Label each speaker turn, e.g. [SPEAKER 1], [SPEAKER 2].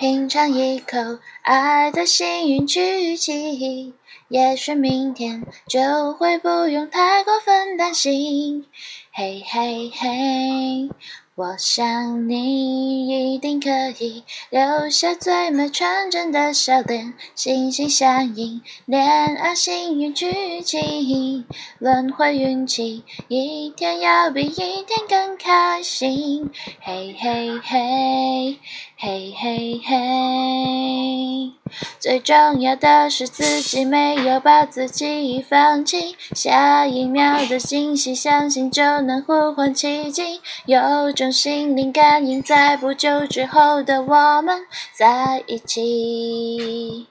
[SPEAKER 1] 品尝一口爱的幸运曲奇，也许明天就会不用太过分担心。嘿嘿嘿。我想你一定可以留下最美纯真的笑脸，心心相印，恋爱幸运剧情，轮回运气，一天要比一天更开心。嘿，嘿嘿嘿。最重要的是自己没有把自己放弃，下一秒的惊喜，相信就能呼唤奇迹。有种心灵感应，在不久之后的我们在一起。